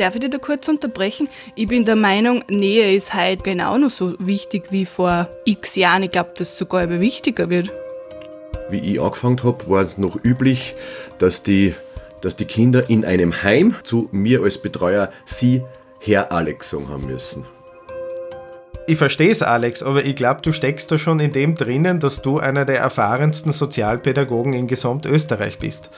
Darf ich dich da kurz unterbrechen? Ich bin der Meinung, Nähe ist heute genau noch so wichtig wie vor x Jahren. Ich glaube, dass es sogar immer wichtiger wird. Wie ich angefangen habe, war es noch üblich, dass die, dass die Kinder in einem Heim zu mir als Betreuer sie Herr Alex sagen haben müssen. Ich verstehe es, Alex, aber ich glaube, du steckst da schon in dem drinnen, dass du einer der erfahrensten Sozialpädagogen in Gesamtösterreich bist.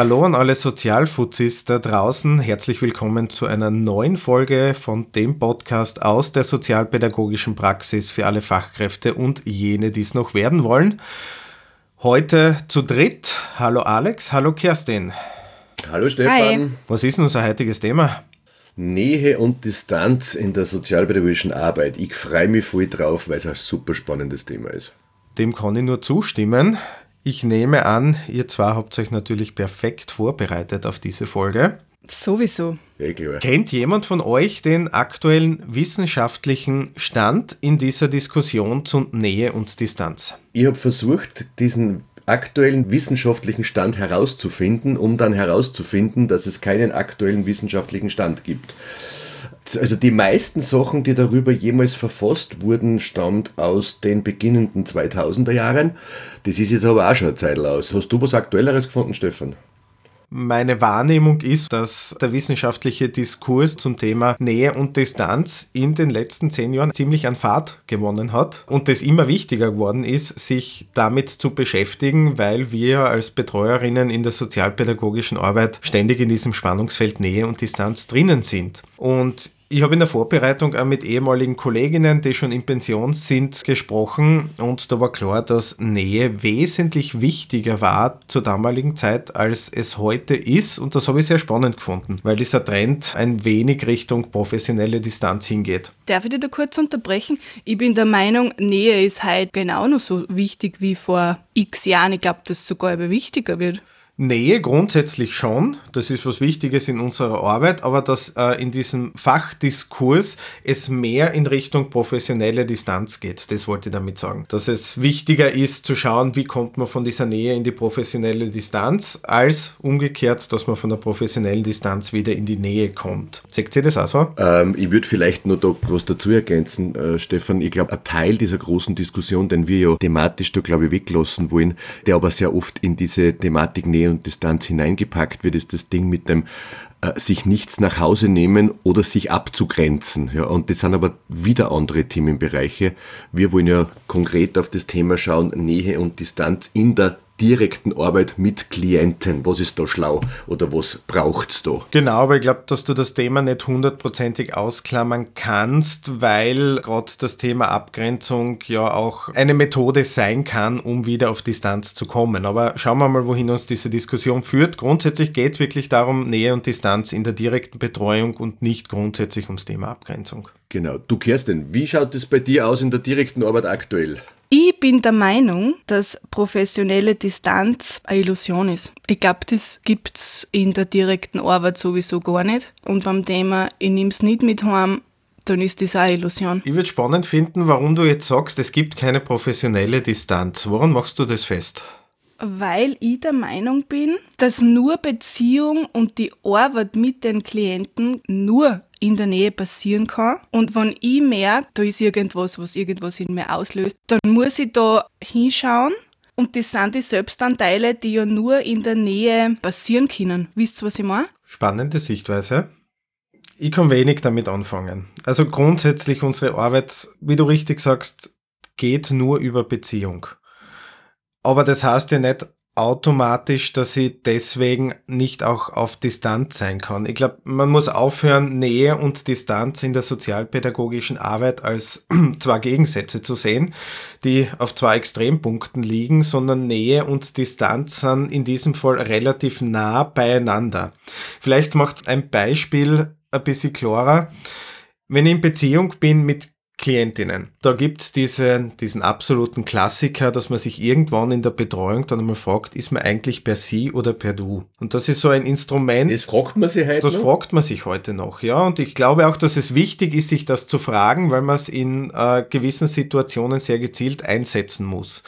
Hallo an alle Sozialfuzis da draußen. Herzlich willkommen zu einer neuen Folge von dem Podcast aus der sozialpädagogischen Praxis für alle Fachkräfte und jene, die es noch werden wollen. Heute zu dritt. Hallo Alex, hallo Kerstin. Hallo Stefan. Hi. Was ist unser heutiges Thema? Nähe und Distanz in der sozialpädagogischen Arbeit. Ich freue mich voll drauf, weil es ein super spannendes Thema ist. Dem kann ich nur zustimmen. Ich nehme an, ihr zwei habt euch natürlich perfekt vorbereitet auf diese Folge. Sowieso. Ja, klar. Kennt jemand von euch den aktuellen wissenschaftlichen Stand in dieser Diskussion zu Nähe und Distanz? Ich habe versucht, diesen aktuellen wissenschaftlichen Stand herauszufinden, um dann herauszufinden, dass es keinen aktuellen wissenschaftlichen Stand gibt. Also die meisten Sachen, die darüber jemals verfasst wurden, stammt aus den beginnenden 2000er Jahren. Das ist jetzt aber auch schon eine Zeit aus. Hast du was Aktuelleres gefunden, Stefan? Meine Wahrnehmung ist, dass der wissenschaftliche Diskurs zum Thema Nähe und Distanz in den letzten zehn Jahren ziemlich an Fahrt gewonnen hat und es immer wichtiger geworden ist, sich damit zu beschäftigen, weil wir als Betreuerinnen in der sozialpädagogischen Arbeit ständig in diesem Spannungsfeld Nähe und Distanz drinnen sind. Und ich habe in der Vorbereitung auch mit ehemaligen Kolleginnen, die schon in Pension sind, gesprochen und da war klar, dass Nähe wesentlich wichtiger war zur damaligen Zeit, als es heute ist und das habe ich sehr spannend gefunden, weil dieser Trend ein wenig Richtung professionelle Distanz hingeht. Darf ich dich da kurz unterbrechen? Ich bin der Meinung, Nähe ist heute genau noch so wichtig wie vor x Jahren. Ich glaube, dass es sogar immer wichtiger wird. Nähe grundsätzlich schon, das ist was Wichtiges in unserer Arbeit, aber dass äh, in diesem Fachdiskurs es mehr in Richtung professionelle Distanz geht, das wollte ich damit sagen. Dass es wichtiger ist zu schauen, wie kommt man von dieser Nähe in die professionelle Distanz, als umgekehrt, dass man von der professionellen Distanz wieder in die Nähe kommt. Seht ihr das auch so? Ähm, ich würde vielleicht noch da was dazu ergänzen, äh, Stefan. Ich glaube, ein Teil dieser großen Diskussion, den wir ja thematisch da, glaube ich, weglassen wollen, der aber sehr oft in diese Thematik Nähe und Distanz hineingepackt wird, ist das Ding mit dem äh, sich nichts nach Hause nehmen oder sich abzugrenzen. Ja, und das sind aber wieder andere Themenbereiche. Wir wollen ja konkret auf das Thema schauen, Nähe und Distanz in der direkten Arbeit mit Klienten. Was ist da schlau oder was braucht's da? Genau, aber ich glaube, dass du das Thema nicht hundertprozentig ausklammern kannst, weil gerade das Thema Abgrenzung ja auch eine Methode sein kann, um wieder auf Distanz zu kommen. Aber schauen wir mal, wohin uns diese Diskussion führt. Grundsätzlich geht es wirklich darum, Nähe und Distanz in der direkten Betreuung und nicht grundsätzlich ums Thema Abgrenzung. Genau. Du Kerstin, wie schaut es bei dir aus in der direkten Arbeit aktuell? Ich bin der Meinung, dass professionelle Distanz eine Illusion ist. Ich glaube, das gibt's in der direkten Arbeit sowieso gar nicht. Und beim Thema, ich nehme es nicht mit heim, dann ist das eine Illusion. Ich würde spannend finden, warum du jetzt sagst, es gibt keine professionelle Distanz. Woran machst du das fest? Weil ich der Meinung bin, dass nur Beziehung und die Arbeit mit den Klienten nur in der Nähe passieren kann. Und wenn ich merke, da ist irgendwas, was irgendwas in mir auslöst, dann muss ich da hinschauen. Und das sind die Selbstanteile, die ja nur in der Nähe passieren können. Wisst ihr, was ich meine? Spannende Sichtweise. Ich kann wenig damit anfangen. Also grundsätzlich unsere Arbeit, wie du richtig sagst, geht nur über Beziehung. Aber das heißt ja nicht automatisch, dass ich deswegen nicht auch auf Distanz sein kann. Ich glaube, man muss aufhören, Nähe und Distanz in der sozialpädagogischen Arbeit als zwei Gegensätze zu sehen, die auf zwei Extrempunkten liegen, sondern Nähe und Distanz sind in diesem Fall relativ nah beieinander. Vielleicht macht ein Beispiel ein bisschen klarer. Wenn ich in Beziehung bin mit Klientinnen. Da gibt's diese, diesen absoluten Klassiker, dass man sich irgendwann in der Betreuung dann einmal fragt, ist man eigentlich per Sie oder per Du? Und das ist so ein Instrument. Das fragt man sich heute Das noch? fragt man sich heute noch, ja. Und ich glaube auch, dass es wichtig ist, sich das zu fragen, weil man es in äh, gewissen Situationen sehr gezielt einsetzen muss.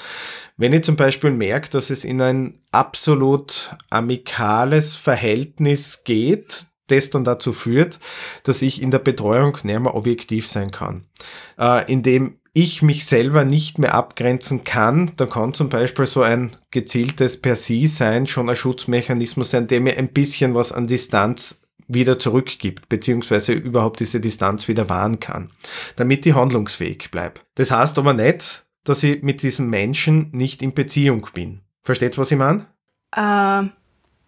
Wenn ich zum Beispiel merke, dass es in ein absolut amikales Verhältnis geht, das dann dazu führt, dass ich in der Betreuung nicht mehr objektiv sein kann. Äh, indem ich mich selber nicht mehr abgrenzen kann, dann kann zum Beispiel so ein gezieltes Per Sie sein schon ein Schutzmechanismus sein, der mir ein bisschen was an Distanz wieder zurückgibt, beziehungsweise überhaupt diese Distanz wieder wahren kann, damit ich handlungsfähig bleibe. Das heißt aber nicht, dass ich mit diesem Menschen nicht in Beziehung bin. Versteht's, was ich meine? Äh,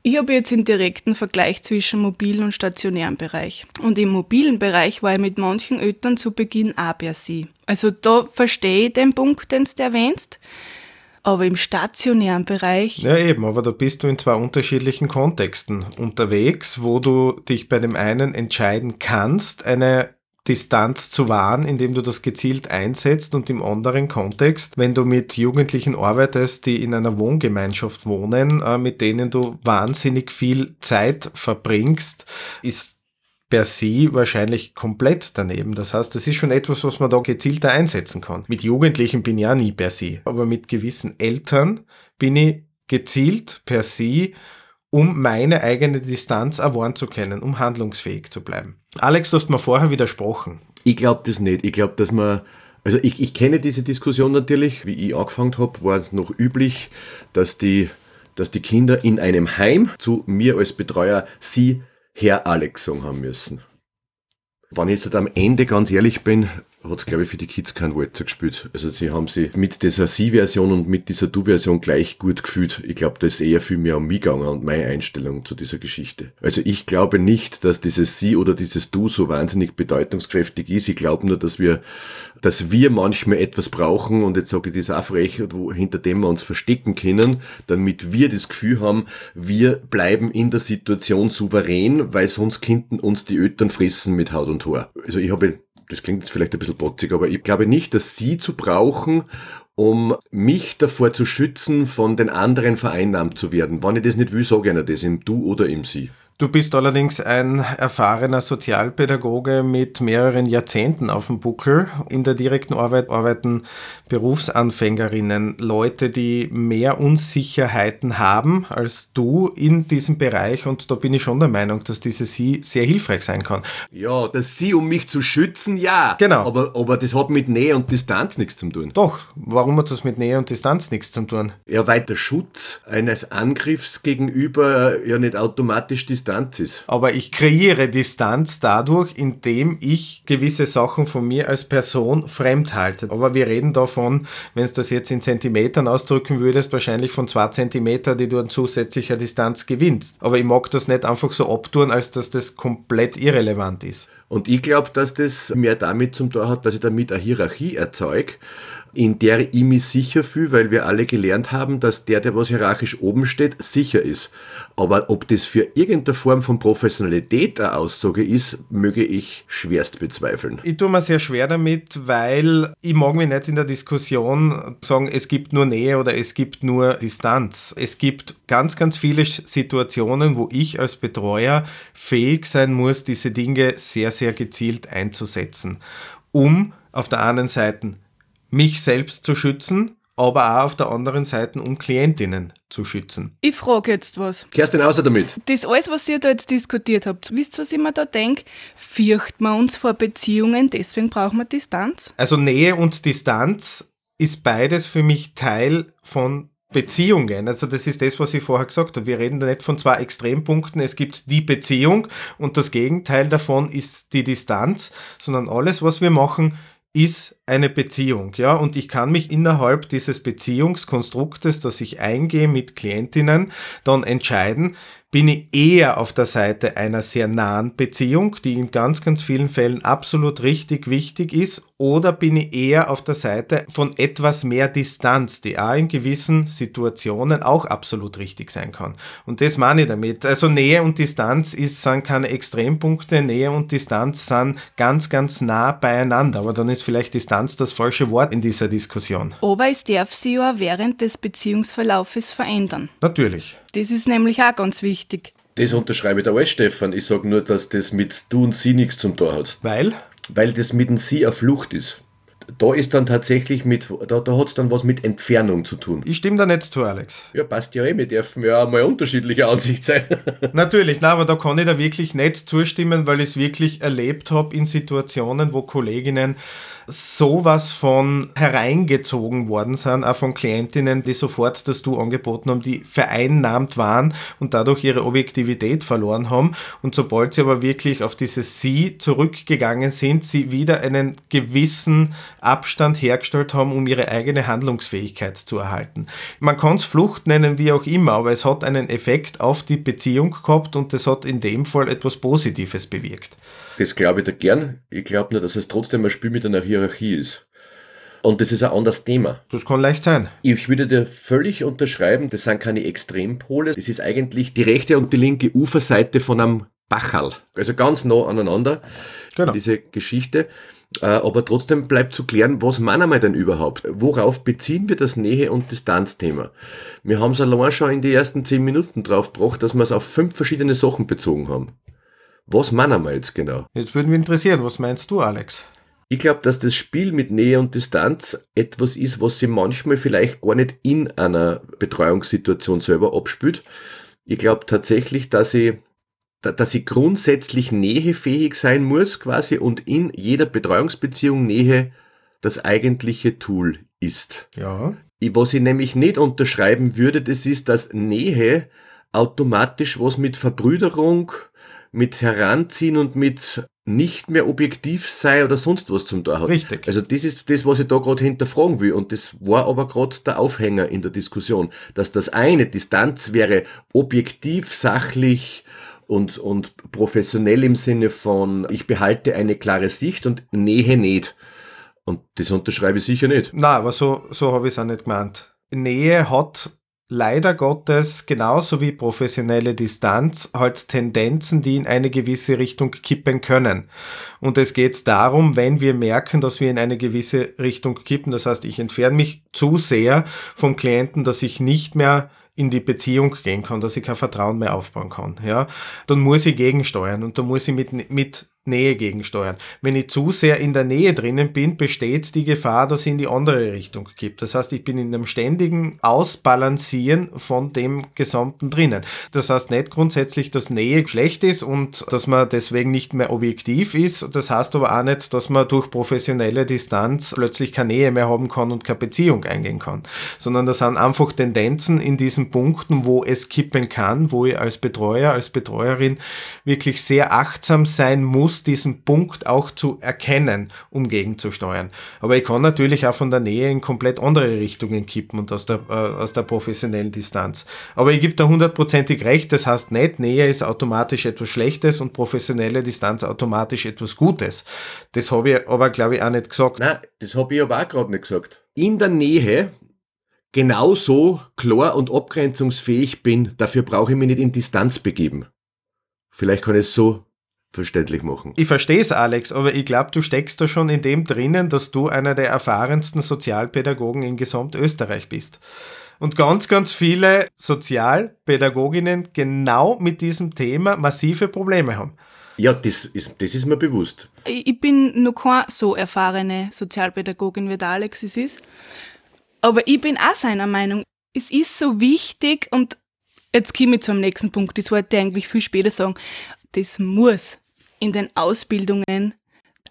ich habe jetzt einen direkten Vergleich zwischen mobilen und stationären Bereich. Und im mobilen Bereich war ich mit manchen Eltern zu Beginn auch per Sie. Also da verstehe ich den Punkt, den du erwähnst. Aber im stationären Bereich. Ja, eben, aber da bist du in zwei unterschiedlichen Kontexten unterwegs, wo du dich bei dem einen entscheiden kannst, eine Distanz zu wahren, indem du das gezielt einsetzt und im anderen Kontext, wenn du mit Jugendlichen arbeitest, die in einer Wohngemeinschaft wohnen, äh, mit denen du wahnsinnig viel Zeit verbringst, ist per se wahrscheinlich komplett daneben. Das heißt, das ist schon etwas, was man da gezielter einsetzen kann. Mit Jugendlichen bin ich ja nie per se, aber mit gewissen Eltern bin ich gezielt per se um meine eigene Distanz erwarten zu können, um handlungsfähig zu bleiben. Alex, du hast mir vorher widersprochen. Ich glaube das nicht. Ich glaube, dass man also ich, ich kenne diese Diskussion natürlich. Wie ich angefangen habe, war es noch üblich, dass die, dass die Kinder in einem Heim zu mir als Betreuer sie Herr Alex sagen haben müssen. Wenn ich jetzt am Ende ganz ehrlich bin, hat es, glaube ich, für die Kids keinen Walzer gespielt. Also sie haben sie mit dieser Sie-Version und mit dieser Du-Version gleich gut gefühlt. Ich glaube, da ist eher viel mehr um mich gegangen und meine Einstellung zu dieser Geschichte. Also ich glaube nicht, dass dieses Sie oder dieses Du so wahnsinnig bedeutungskräftig ist. Ich glaube nur, dass wir, dass wir manchmal etwas brauchen und jetzt sage ich das auch frech, hinter dem wir uns verstecken können, damit wir das Gefühl haben, wir bleiben in der Situation souverän, weil sonst könnten uns die Eltern fressen mit Haut und Haar. Also ich habe das klingt jetzt vielleicht ein bisschen botzig, aber ich glaube nicht, dass sie zu brauchen, um mich davor zu schützen, von den anderen vereinnahmt zu werden. Wenn ich das nicht will, sage ich ihnen das im Du oder im Sie. Du bist allerdings ein erfahrener Sozialpädagoge mit mehreren Jahrzehnten auf dem Buckel. In der direkten Arbeit arbeiten Berufsanfängerinnen, Leute, die mehr Unsicherheiten haben als du in diesem Bereich. Und da bin ich schon der Meinung, dass diese Sie sehr hilfreich sein kann. Ja, das Sie, um mich zu schützen, ja. Genau. Aber, aber das hat mit Nähe und Distanz nichts zu tun. Doch, warum hat das mit Nähe und Distanz nichts zu tun? Ja, weil der Schutz eines Angriffs gegenüber ja nicht automatisch Distanz Distanz ist. Aber ich kreiere Distanz dadurch, indem ich gewisse Sachen von mir als Person fremd halte. Aber wir reden davon, wenn es das jetzt in Zentimetern ausdrücken würdest, wahrscheinlich von zwei Zentimeter, die du an zusätzlicher Distanz gewinnst. Aber ich mag das nicht einfach so abtun, als dass das komplett irrelevant ist. Und ich glaube, dass das mehr damit zum Tor hat, dass ich damit eine Hierarchie erzeuge in der ich mich sicher fühle, weil wir alle gelernt haben, dass der, der was hierarchisch oben steht, sicher ist. Aber ob das für irgendeine Form von Professionalität eine Aussage ist, möge ich schwerst bezweifeln. Ich tue mir sehr schwer damit, weil ich mag mich nicht in der Diskussion sagen, es gibt nur Nähe oder es gibt nur Distanz. Es gibt ganz, ganz viele Situationen, wo ich als Betreuer fähig sein muss, diese Dinge sehr, sehr gezielt einzusetzen, um auf der einen Seite mich selbst zu schützen, aber auch auf der anderen Seite, um Klientinnen zu schützen. Ich frage jetzt was. Kerstin, außer damit. Das alles, was ihr da jetzt diskutiert habt, wisst ihr, was ich mir da denke? Fürcht man uns vor Beziehungen, deswegen brauchen wir Distanz? Also Nähe und Distanz ist beides für mich Teil von Beziehungen. Also das ist das, was ich vorher gesagt habe. Wir reden da nicht von zwei Extrempunkten. Es gibt die Beziehung und das Gegenteil davon ist die Distanz, sondern alles, was wir machen, ist eine Beziehung, ja, und ich kann mich innerhalb dieses Beziehungskonstruktes, das ich eingehe mit Klientinnen, dann entscheiden, Bin ich eher auf der Seite einer sehr nahen Beziehung, die in ganz, ganz vielen Fällen absolut richtig wichtig ist, oder bin ich eher auf der Seite von etwas mehr Distanz, die auch in gewissen Situationen auch absolut richtig sein kann. Und das meine ich damit. Also Nähe und Distanz ist, sind keine Extrempunkte, Nähe und Distanz sind ganz, ganz nah beieinander. Aber dann ist vielleicht Distanz das falsche Wort in dieser Diskussion. Aber es darf sich ja während des Beziehungsverlaufes verändern. Natürlich. Das ist nämlich auch ganz wichtig. Das unterschreibe ich da alles, Stefan. Ich sage nur, dass das mit du und sie nichts zum Tor hat. Weil? Weil das mit dem sie auf Flucht ist. Da ist dann tatsächlich mit, da, da hat es dann was mit Entfernung zu tun. Ich stimme da nicht zu, Alex. Ja, passt ja eh, wir dürfen ja auch mal unterschiedlicher Ansicht sein. Natürlich, na, aber da kann ich da wirklich nicht zustimmen, weil ich es wirklich erlebt habe in Situationen, wo Kolleginnen sowas von hereingezogen worden sind, auch von Klientinnen, die sofort das Du angeboten haben, die vereinnahmt waren und dadurch ihre Objektivität verloren haben. Und sobald sie aber wirklich auf dieses Sie zurückgegangen sind, sie wieder einen gewissen Abstand hergestellt haben, um ihre eigene Handlungsfähigkeit zu erhalten. Man kann es Flucht nennen, wie auch immer, aber es hat einen Effekt auf die Beziehung gehabt und das hat in dem Fall etwas Positives bewirkt. Das glaube ich da gern. Ich glaube nur, dass es trotzdem ein Spiel mit einer Hierarchie ist. Und das ist ein anderes Thema. Das kann leicht sein. Ich würde dir völlig unterschreiben, das sind keine Extrempole. Das ist eigentlich die rechte und die linke Uferseite von einem Bachal. Also ganz nah aneinander. Genau. Diese Geschichte. Äh, aber trotzdem bleibt zu klären, was meinen wir denn überhaupt? Worauf beziehen wir das Nähe- und Distanzthema? Wir haben es allein schon in die ersten zehn Minuten drauf gebracht, dass wir es auf fünf verschiedene Sachen bezogen haben. Was meinen wir jetzt genau? Jetzt würde mich interessieren, was meinst du, Alex? Ich glaube, dass das Spiel mit Nähe und Distanz etwas ist, was sich manchmal vielleicht gar nicht in einer Betreuungssituation selber abspült. Ich glaube tatsächlich, dass ich, dass ich grundsätzlich nähefähig sein muss quasi und in jeder Betreuungsbeziehung Nähe das eigentliche Tool ist. Ja. Was ich nämlich nicht unterschreiben würde, das ist, dass Nähe automatisch was mit Verbrüderung, mit Heranziehen und mit nicht mehr objektiv sei oder sonst was zum Tor hat. Richtig. Also das ist das, was ich da gerade hinterfragen will. Und das war aber gerade der Aufhänger in der Diskussion, dass das eine Distanz wäre objektiv, sachlich und, und professionell im Sinne von, ich behalte eine klare Sicht und Nähe nicht. Und das unterschreibe ich sicher nicht. Na, aber so, so habe ich es auch nicht gemeint. Nähe hat leider Gottes genauso wie professionelle Distanz halt Tendenzen, die in eine gewisse Richtung kippen können. Und es geht darum, wenn wir merken, dass wir in eine gewisse Richtung kippen, das heißt, ich entferne mich zu sehr vom Klienten, dass ich nicht mehr in die Beziehung gehen kann, dass ich kein Vertrauen mehr aufbauen kann, ja, dann muss ich gegensteuern und dann muss ich mit, mit Nähe gegensteuern. Wenn ich zu sehr in der Nähe drinnen bin, besteht die Gefahr, dass ich in die andere Richtung kippt. Das heißt, ich bin in einem ständigen Ausbalancieren von dem Gesamten drinnen. Das heißt nicht grundsätzlich, dass Nähe schlecht ist und dass man deswegen nicht mehr objektiv ist. Das heißt aber auch nicht, dass man durch professionelle Distanz plötzlich keine Nähe mehr haben kann und keine Beziehung eingehen kann. Sondern das sind einfach Tendenzen in diesen Punkten, wo es kippen kann, wo ich als Betreuer, als Betreuerin wirklich sehr achtsam sein muss, muss, diesen Punkt auch zu erkennen, um gegenzusteuern. Aber ich kann natürlich auch von der Nähe in komplett andere Richtungen kippen und aus der, äh, aus der professionellen Distanz. Aber ich gebe da hundertprozentig recht, das heißt nicht, Nähe ist automatisch etwas Schlechtes und professionelle Distanz automatisch etwas Gutes. Das habe ich aber, glaube ich, auch nicht gesagt. Nein, das habe ich aber auch gerade nicht gesagt. In der Nähe genauso klar und abgrenzungsfähig bin, dafür brauche ich mich nicht in Distanz begeben. Vielleicht kann ich es so verständlich machen. Ich verstehe es, Alex, aber ich glaube, du steckst da schon in dem drinnen, dass du einer der erfahrensten Sozialpädagogen in Gesamtösterreich bist. Und ganz, ganz viele Sozialpädagoginnen genau mit diesem Thema massive Probleme haben. Ja, das ist, das ist mir bewusst. Ich bin noch keine so erfahrene Sozialpädagogin, wie der Alex es ist. Aber ich bin auch seiner Meinung. Es ist so wichtig und jetzt komme ich zum nächsten Punkt. Das wollte ich eigentlich viel später sagen. Das muss in den Ausbildungen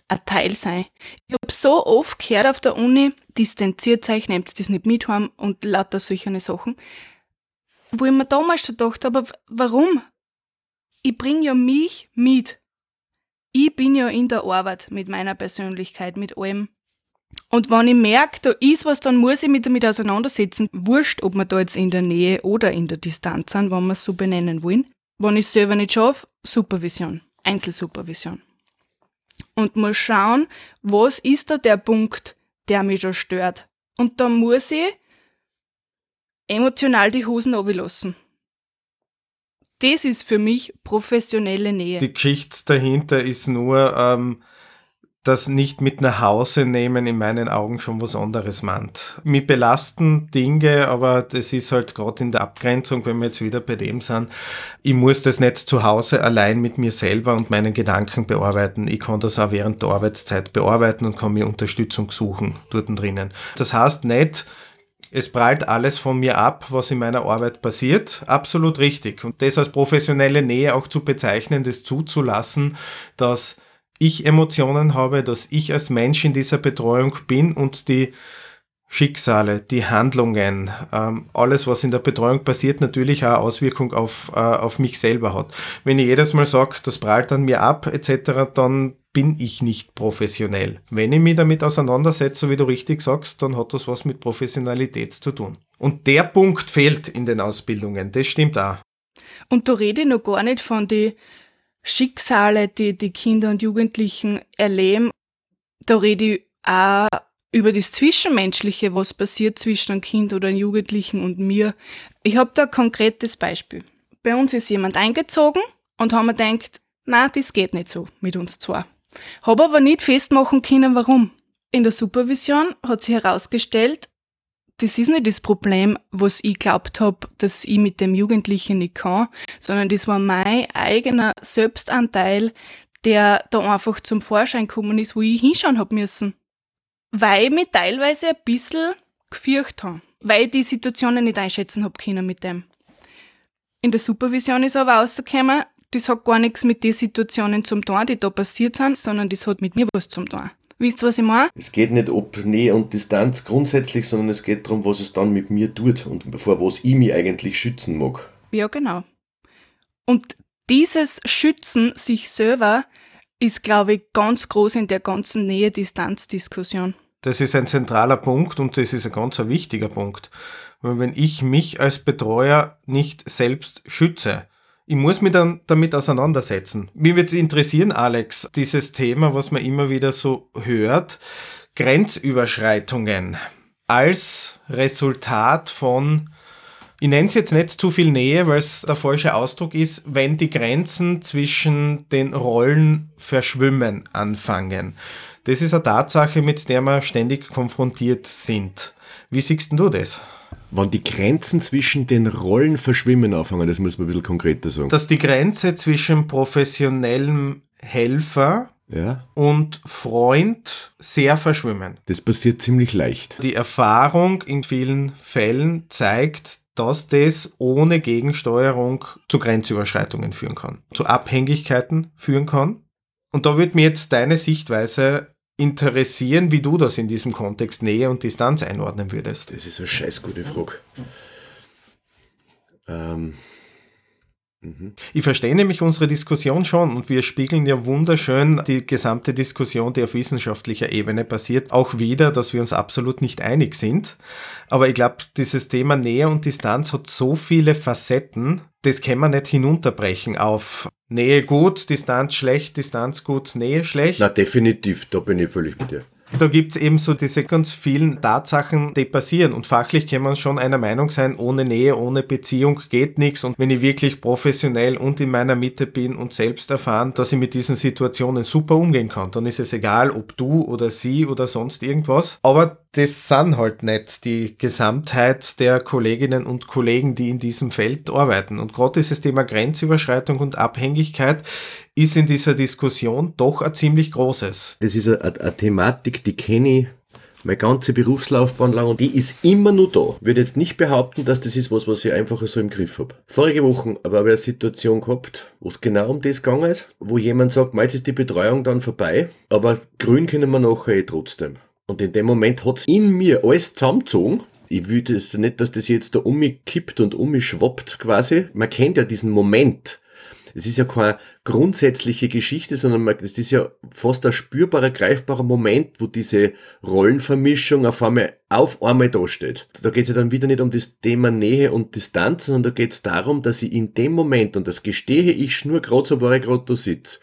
ein Teil sein. Ich habe so oft gehört auf der Uni, distanziert euch, nehmt das nicht mit heim und lauter solche Sachen. Wo ich mir damals schon gedacht habe, warum? Ich bringe ja mich mit. Ich bin ja in der Arbeit mit meiner Persönlichkeit, mit allem. Und wenn ich merke, da ist was, dann muss ich mich damit auseinandersetzen. Wurscht, ob wir da jetzt in der Nähe oder in der Distanz sind, wenn wir es so benennen wollen. wenn ich es selber nicht schaffe, Supervision, Einzelsupervision. Und muss schauen, was ist da der Punkt, der mich schon stört. Und da muss ich emotional die Hosen lassen. Das ist für mich professionelle Nähe. Die Geschichte dahinter ist nur, ähm, das nicht mit nach Hause nehmen in meinen Augen schon was anderes meint. Mich belasten Dinge, aber das ist halt gerade in der Abgrenzung, wenn wir jetzt wieder bei dem sind, ich muss das nicht zu Hause allein mit mir selber und meinen Gedanken bearbeiten. Ich kann das auch während der Arbeitszeit bearbeiten und kann mir Unterstützung suchen dort drinnen. Das heißt nicht, es prallt alles von mir ab, was in meiner Arbeit passiert. Absolut richtig. Und das als professionelle Nähe auch zu bezeichnen, das zuzulassen, dass ich Emotionen habe, dass ich als Mensch in dieser Betreuung bin und die Schicksale, die Handlungen, ähm, alles, was in der Betreuung passiert, natürlich auch Auswirkung auf, äh, auf mich selber hat. Wenn ich jedes Mal sage, das prallt an mir ab, etc., dann bin ich nicht professionell. Wenn ich mich damit auseinandersetze, wie du richtig sagst, dann hat das was mit Professionalität zu tun. Und der Punkt fehlt in den Ausbildungen, das stimmt auch. Und da rede ich noch gar nicht von den Schicksale, die die Kinder und Jugendlichen erleben. Da rede ich auch über das Zwischenmenschliche, was passiert zwischen einem Kind oder einem Jugendlichen und mir. Ich habe da ein konkretes Beispiel. Bei uns ist jemand eingezogen und haben mir gedacht, na, das geht nicht so mit uns zwei. Habe aber nicht festmachen können, warum. In der Supervision hat sich herausgestellt, das ist nicht das Problem, was ich glaubt habe, dass ich mit dem Jugendlichen nicht kann, sondern das war mein eigener Selbstanteil, der da einfach zum Vorschein gekommen ist, wo ich hinschauen hab müssen. Weil ich mich teilweise ein bisschen gefürcht habe. Weil ich die Situationen nicht einschätzen hab können mit dem. In der Supervision ist aber rausgekommen, das hat gar nichts mit den Situationen zum tun, die da passiert sind, sondern das hat mit mir was zum tun. Wisst ihr, was ich meine? Es geht nicht ob Nähe und Distanz grundsätzlich, sondern es geht darum, was es dann mit mir tut und vor was ich mich eigentlich schützen mag. Ja, genau. Und dieses Schützen sich selber ist, glaube ich, ganz groß in der ganzen Nähe-Distanz-Diskussion. Das ist ein zentraler Punkt und das ist ein ganz wichtiger Punkt. Weil wenn ich mich als Betreuer nicht selbst schütze, ich muss mich dann damit auseinandersetzen. Mir wird es interessieren, Alex, dieses Thema, was man immer wieder so hört, Grenzüberschreitungen als Resultat von, ich nenne es jetzt nicht zu viel Nähe, weil es der falsche Ausdruck ist, wenn die Grenzen zwischen den Rollen verschwimmen anfangen. Das ist eine Tatsache, mit der wir ständig konfrontiert sind. Wie siehst du das? Wann die Grenzen zwischen den Rollen verschwimmen anfangen, das muss man ein bisschen konkreter sagen. Dass die Grenze zwischen professionellem Helfer ja. und Freund sehr verschwimmen. Das passiert ziemlich leicht. Die Erfahrung in vielen Fällen zeigt, dass das ohne Gegensteuerung zu Grenzüberschreitungen führen kann, zu Abhängigkeiten führen kann. Und da wird mir jetzt deine Sichtweise interessieren, wie du das in diesem Kontext Nähe und Distanz einordnen würdest. Das ist eine scheiß gute Frage. Ähm. Mhm. Ich verstehe nämlich unsere Diskussion schon und wir spiegeln ja wunderschön die gesamte Diskussion, die auf wissenschaftlicher Ebene passiert, auch wieder, dass wir uns absolut nicht einig sind. Aber ich glaube, dieses Thema Nähe und Distanz hat so viele Facetten, das kann man nicht hinunterbrechen auf Nähe gut, Distanz schlecht, Distanz gut, Nähe schlecht. Na, definitiv, da bin ich völlig mit dir. Da gibt's eben so diese ganz vielen Tatsachen, die passieren. Und fachlich kann man schon einer Meinung sein, ohne Nähe, ohne Beziehung geht nichts. Und wenn ich wirklich professionell und in meiner Mitte bin und selbst erfahren, dass ich mit diesen Situationen super umgehen kann, dann ist es egal, ob du oder sie oder sonst irgendwas. Aber das sind halt nicht die Gesamtheit der Kolleginnen und Kollegen, die in diesem Feld arbeiten. Und gerade dieses Thema Grenzüberschreitung und Abhängigkeit ist in dieser Diskussion doch ein ziemlich großes. Das ist eine, Thematik, die kenne ich meine ganze Berufslaufbahn lang und die ist immer nur da. Ich würde jetzt nicht behaupten, dass das ist was, was ich einfach so im Griff habe. Vorige Woche habe ich eine Situation gehabt, wo es genau um das gegangen ist, wo jemand sagt, jetzt ist die Betreuung dann vorbei, aber grün können wir nachher eh trotzdem. Und in dem Moment hat es in mir alles zusammengezogen. Ich will das nicht, dass das jetzt da um mich kippt und um mich schwappt quasi. Man kennt ja diesen Moment, es ist ja keine grundsätzliche Geschichte, sondern es ist ja fast ein spürbarer, greifbarer Moment, wo diese Rollenvermischung auf einmal auf einmal dasteht. Da geht es ja dann wieder nicht um das Thema Nähe und Distanz, sondern da geht es darum, dass ich in dem Moment, und das gestehe ich nur gerade so, wo ich gerade da sitze,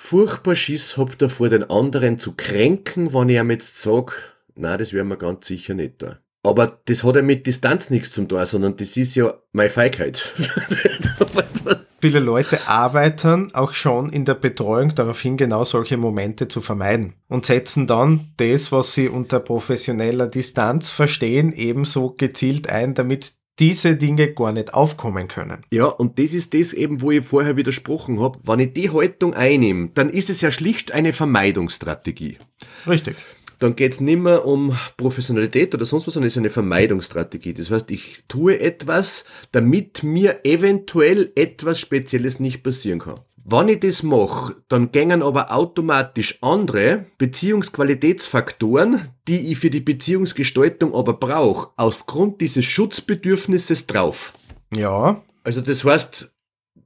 furchtbar Schiss hab davor, den anderen zu kränken, wenn ich ihm jetzt sage, na, das wäre mir ganz sicher nicht da. Aber das hat ja mit Distanz nichts zum tun, sondern das ist ja meine Feigheit. Viele Leute arbeiten auch schon in der Betreuung darauf hin, genau solche Momente zu vermeiden und setzen dann das, was sie unter professioneller Distanz verstehen, ebenso gezielt ein, damit diese Dinge gar nicht aufkommen können. Ja, und das ist das eben, wo ich vorher widersprochen habe. Wenn ich die Haltung einnehme, dann ist es ja schlicht eine Vermeidungsstrategie. Richtig dann geht es nicht mehr um Professionalität oder sonst was, sondern es ist eine Vermeidungsstrategie. Das heißt, ich tue etwas, damit mir eventuell etwas Spezielles nicht passieren kann. Wenn ich das mache, dann gängen aber automatisch andere Beziehungsqualitätsfaktoren, die ich für die Beziehungsgestaltung aber brauche, aufgrund dieses Schutzbedürfnisses drauf. Ja. Also das heißt,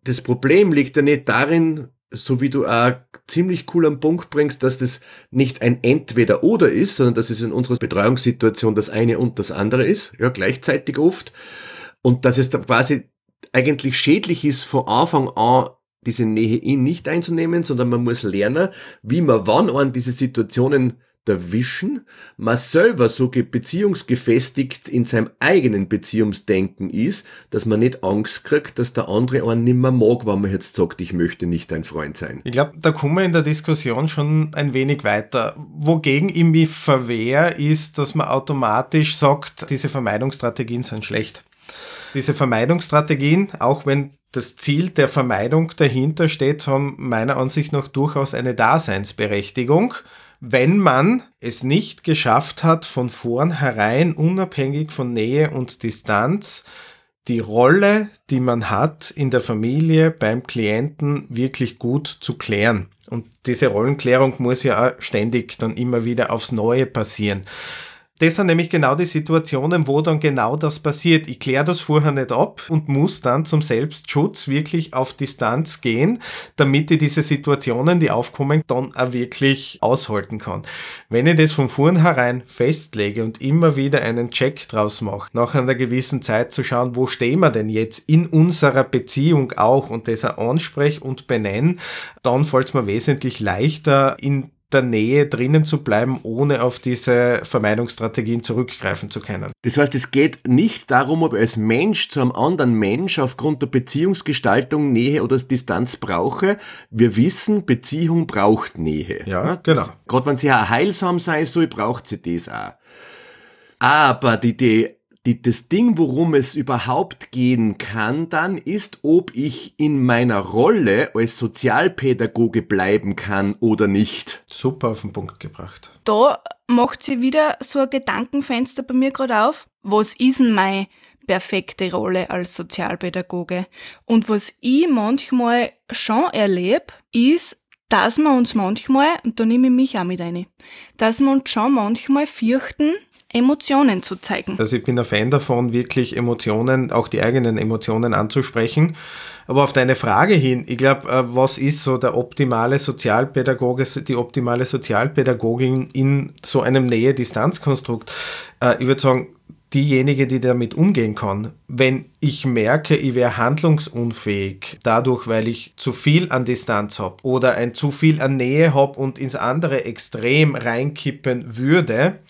das Problem liegt ja nicht darin, so wie du auch ziemlich cool am Punkt bringst, dass das nicht ein Entweder-Oder ist, sondern dass es in unserer Betreuungssituation das eine und das andere ist, ja, gleichzeitig oft. Und dass es da quasi eigentlich schädlich ist, von Anfang an diese Nähe in nicht einzunehmen, sondern man muss lernen, wie man wann an diese Situationen erwischen, man selber so beziehungsgefestigt in seinem eigenen Beziehungsdenken ist, dass man nicht Angst kriegt, dass der andere einen nicht mehr mag, wenn man jetzt sagt, ich möchte nicht dein Freund sein. Ich glaube, da kommen wir in der Diskussion schon ein wenig weiter. Wogegen ich mich verwehr, ist, dass man automatisch sagt, diese Vermeidungsstrategien sind schlecht. Diese Vermeidungsstrategien, auch wenn das Ziel der Vermeidung dahinter steht, haben meiner Ansicht nach durchaus eine Daseinsberechtigung wenn man es nicht geschafft hat, von vornherein unabhängig von Nähe und Distanz die Rolle, die man hat in der Familie beim Klienten wirklich gut zu klären. Und diese Rollenklärung muss ja ständig dann immer wieder aufs Neue passieren. Das sind nämlich genau die Situationen, wo dann genau das passiert. Ich kläre das vorher nicht ab und muss dann zum Selbstschutz wirklich auf Distanz gehen, damit ich diese Situationen, die aufkommen, dann auch wirklich aushalten kann. Wenn ich das von vornherein festlege und immer wieder einen Check draus mache, nach einer gewissen Zeit zu schauen, wo stehen wir denn jetzt in unserer Beziehung auch und das auch anspreche und benenne, dann fällt es mir wesentlich leichter, in der Nähe drinnen zu bleiben, ohne auf diese Vermeidungsstrategien zurückgreifen zu können. Das heißt, es geht nicht darum, ob ich als Mensch zu einem anderen Mensch aufgrund der Beziehungsgestaltung Nähe oder Distanz brauche. Wir wissen, Beziehung braucht Nähe. Ja, genau. Gerade wenn sie ja heilsam sein soll, braucht sie das auch. Aber die, die die, das Ding, worum es überhaupt gehen kann, dann ist, ob ich in meiner Rolle als Sozialpädagoge bleiben kann oder nicht. Super auf den Punkt gebracht. Da macht sie wieder so ein Gedankenfenster bei mir gerade auf. Was ist denn meine perfekte Rolle als Sozialpädagoge? Und was ich manchmal schon erlebe, ist, dass wir uns manchmal, und da nehme ich mich auch mit ein, dass wir uns schon manchmal fürchten, Emotionen zu zeigen. Also ich bin ein Fan davon, wirklich Emotionen, auch die eigenen Emotionen anzusprechen. Aber auf deine Frage hin, ich glaube, äh, was ist so der optimale Sozialpädagoge, die optimale Sozialpädagogin in so einem Nähe-Distanz-Konstrukt? Äh, ich würde sagen, diejenige, die damit umgehen kann. Wenn ich merke, ich wäre handlungsunfähig, dadurch, weil ich zu viel an Distanz habe oder ein zu viel an Nähe habe und ins andere Extrem reinkippen würde,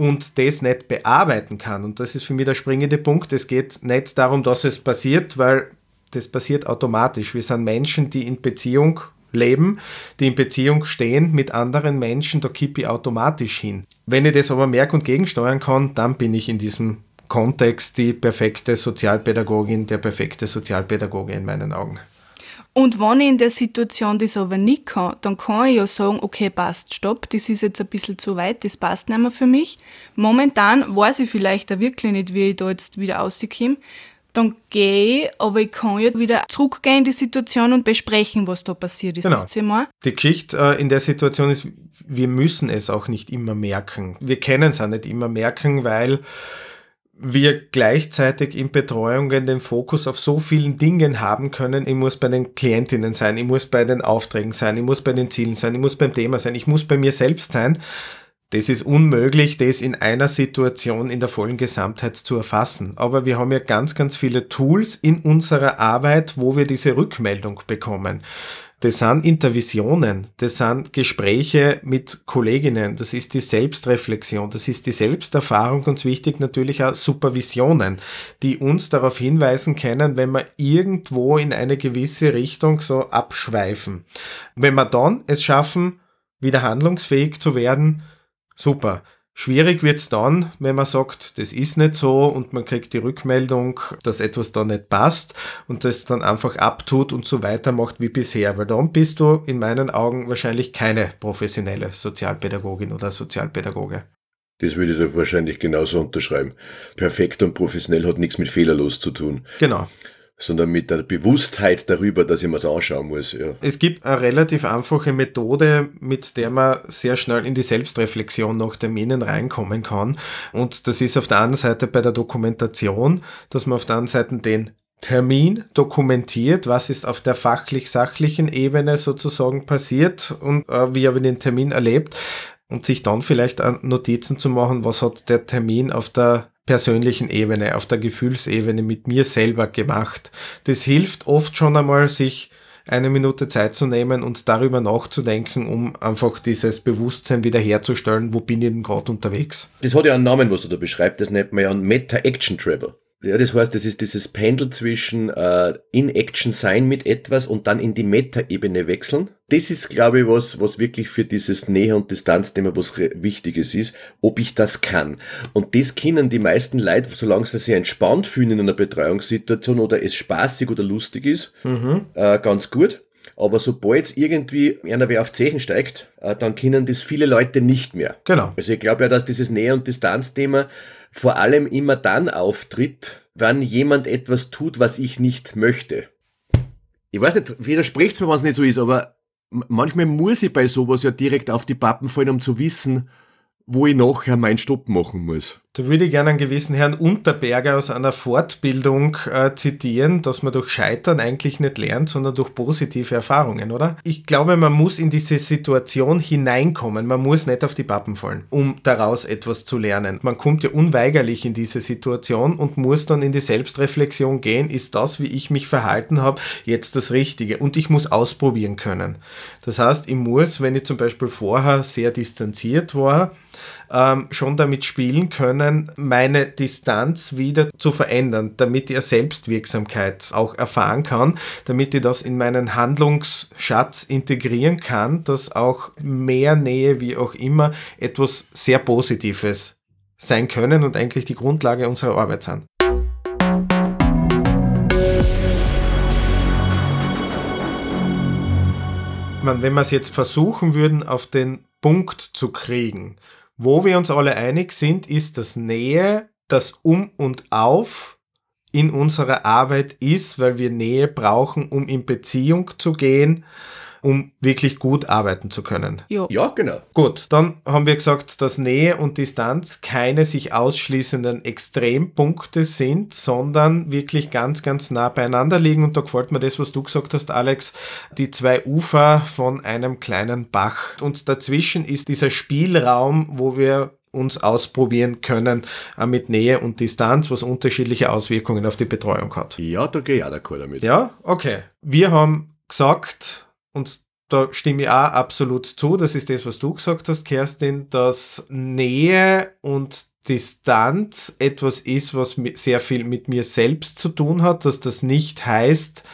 und das nicht bearbeiten kann. Und das ist für mich der springende Punkt. Es geht nicht darum, dass es passiert, weil das passiert automatisch. Wir sind Menschen, die in Beziehung leben, die in Beziehung stehen mit anderen Menschen, da kippe ich automatisch hin. Wenn ich das aber merke und gegensteuern kann, dann bin ich in diesem Kontext die perfekte Sozialpädagogin, der perfekte Sozialpädagoge in meinen Augen. Und wenn ich in der Situation das aber nicht kann, dann kann ich ja sagen, okay, passt, stopp, das ist jetzt ein bisschen zu weit, das passt nicht mehr für mich. Momentan weiß ich vielleicht auch wirklich nicht, wie ich da jetzt wieder rauskomme. Dann gehe ich, aber ich kann ja wieder zurückgehen in die Situation und besprechen, was da passiert ist. Genau. Die Geschichte äh, in der Situation ist, wir müssen es auch nicht immer merken. Wir können es auch nicht immer merken, weil wir gleichzeitig in Betreuungen den Fokus auf so vielen Dingen haben können. Ich muss bei den Klientinnen sein, ich muss bei den Aufträgen sein, ich muss bei den Zielen sein, ich muss beim Thema sein, ich muss bei mir selbst sein. Das ist unmöglich, das in einer Situation in der vollen Gesamtheit zu erfassen. Aber wir haben ja ganz, ganz viele Tools in unserer Arbeit, wo wir diese Rückmeldung bekommen. Das sind Intervisionen, das sind Gespräche mit Kolleginnen, das ist die Selbstreflexion, das ist die Selbsterfahrung, ganz wichtig natürlich auch Supervisionen, die uns darauf hinweisen können, wenn wir irgendwo in eine gewisse Richtung so abschweifen. Wenn wir dann es schaffen, wieder handlungsfähig zu werden, super. Schwierig wird's dann, wenn man sagt, das ist nicht so und man kriegt die Rückmeldung, dass etwas da nicht passt und das dann einfach abtut und so weitermacht wie bisher, weil dann bist du in meinen Augen wahrscheinlich keine professionelle Sozialpädagogin oder Sozialpädagoge. Das würde ich da wahrscheinlich genauso unterschreiben. Perfekt und professionell hat nichts mit fehlerlos zu tun. Genau sondern mit der Bewusstheit darüber, dass ich mir anschauen muss. Ja. Es gibt eine relativ einfache Methode, mit der man sehr schnell in die Selbstreflexion nach Terminen reinkommen kann. Und das ist auf der einen Seite bei der Dokumentation, dass man auf der anderen Seite den Termin dokumentiert, was ist auf der fachlich-sachlichen Ebene sozusagen passiert und äh, wie habe ich den Termin erlebt und sich dann vielleicht Notizen zu machen, was hat der Termin auf der persönlichen Ebene, auf der Gefühlsebene mit mir selber gemacht. Das hilft oft schon einmal, sich eine Minute Zeit zu nehmen und darüber nachzudenken, um einfach dieses Bewusstsein wiederherzustellen, wo bin ich denn gerade unterwegs. Das hat ja einen Namen, was du da beschreibst, das nennt man ja Meta-Action-Travel. Ja, das heißt, das ist dieses Pendel zwischen äh, in Action sein mit etwas und dann in die Meta-Ebene wechseln. Das ist, glaube ich, was, was wirklich für dieses Nähe- und Distanzthema was Wichtiges ist, ob ich das kann. Und das kennen die meisten Leute, solange sie sich entspannt fühlen in einer Betreuungssituation oder es spaßig oder lustig ist, mhm. äh, ganz gut. Aber sobald irgendwie einer wer auf Zechen steigt, äh, dann kennen das viele Leute nicht mehr. Genau. Also ich glaube ja, dass dieses Nähe- und Distanzthema vor allem immer dann auftritt, wenn jemand etwas tut, was ich nicht möchte. Ich weiß nicht, widerspricht mir, wenn es nicht so ist, aber manchmal muss ich bei sowas ja direkt auf die Pappen fallen, um zu wissen, wo ich nachher meinen Stopp machen muss. Da würde ich gerne einen gewissen Herrn Unterberger aus einer Fortbildung äh, zitieren, dass man durch Scheitern eigentlich nicht lernt, sondern durch positive Erfahrungen, oder? Ich glaube, man muss in diese Situation hineinkommen. Man muss nicht auf die Pappen fallen, um daraus etwas zu lernen. Man kommt ja unweigerlich in diese Situation und muss dann in die Selbstreflexion gehen. Ist das, wie ich mich verhalten habe, jetzt das Richtige? Und ich muss ausprobieren können. Das heißt, ich muss, wenn ich zum Beispiel vorher sehr distanziert war, ähm, schon damit spielen können, meine Distanz wieder zu verändern, damit ich Selbstwirksamkeit auch erfahren kann, damit ich das in meinen Handlungsschatz integrieren kann, dass auch mehr Nähe, wie auch immer, etwas sehr Positives sein können und eigentlich die Grundlage unserer Arbeit sind. wenn wir es jetzt versuchen würden, auf den Punkt zu kriegen, wo wir uns alle einig sind, ist, dass Nähe das Um und Auf in unserer Arbeit ist, weil wir Nähe brauchen, um in Beziehung zu gehen um wirklich gut arbeiten zu können. Jo. Ja, genau. Gut, dann haben wir gesagt, dass Nähe und Distanz keine sich ausschließenden Extrempunkte sind, sondern wirklich ganz, ganz nah beieinander liegen. Und da gefällt mir das, was du gesagt hast, Alex, die zwei Ufer von einem kleinen Bach. Und dazwischen ist dieser Spielraum, wo wir uns ausprobieren können äh, mit Nähe und Distanz, was unterschiedliche Auswirkungen auf die Betreuung hat. Ja, da gehe ich auch d'accord damit. Ja, okay. Wir haben gesagt, und da stimme ich auch absolut zu, das ist das, was du gesagt hast, Kerstin, dass Nähe und Distanz etwas ist, was sehr viel mit mir selbst zu tun hat, dass das nicht heißt,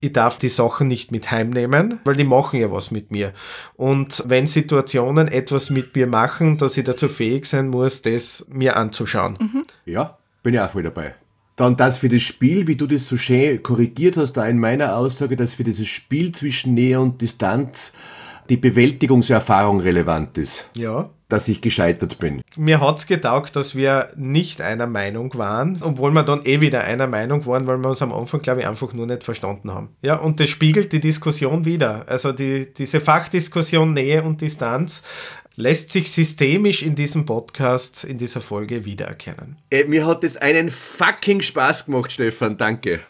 ich darf die Sachen nicht mit heimnehmen, weil die machen ja was mit mir. Und wenn Situationen etwas mit mir machen, dass ich dazu fähig sein muss, das mir anzuschauen. Mhm. Ja, bin ich auch voll dabei. Dann das für das Spiel, wie du das so schön korrigiert hast, da in meiner Aussage, dass für dieses Spiel zwischen Nähe und Distanz die Bewältigungserfahrung relevant ist. Ja. Dass ich gescheitert bin. Mir hat es getaugt, dass wir nicht einer Meinung waren, obwohl wir dann eh wieder einer Meinung waren, weil wir uns am Anfang, glaube ich, einfach nur nicht verstanden haben. Ja, und das spiegelt die Diskussion wieder. Also die, diese Fachdiskussion Nähe und Distanz lässt sich systemisch in diesem Podcast, in dieser Folge wiedererkennen. Ey, mir hat es einen fucking Spaß gemacht, Stefan. Danke.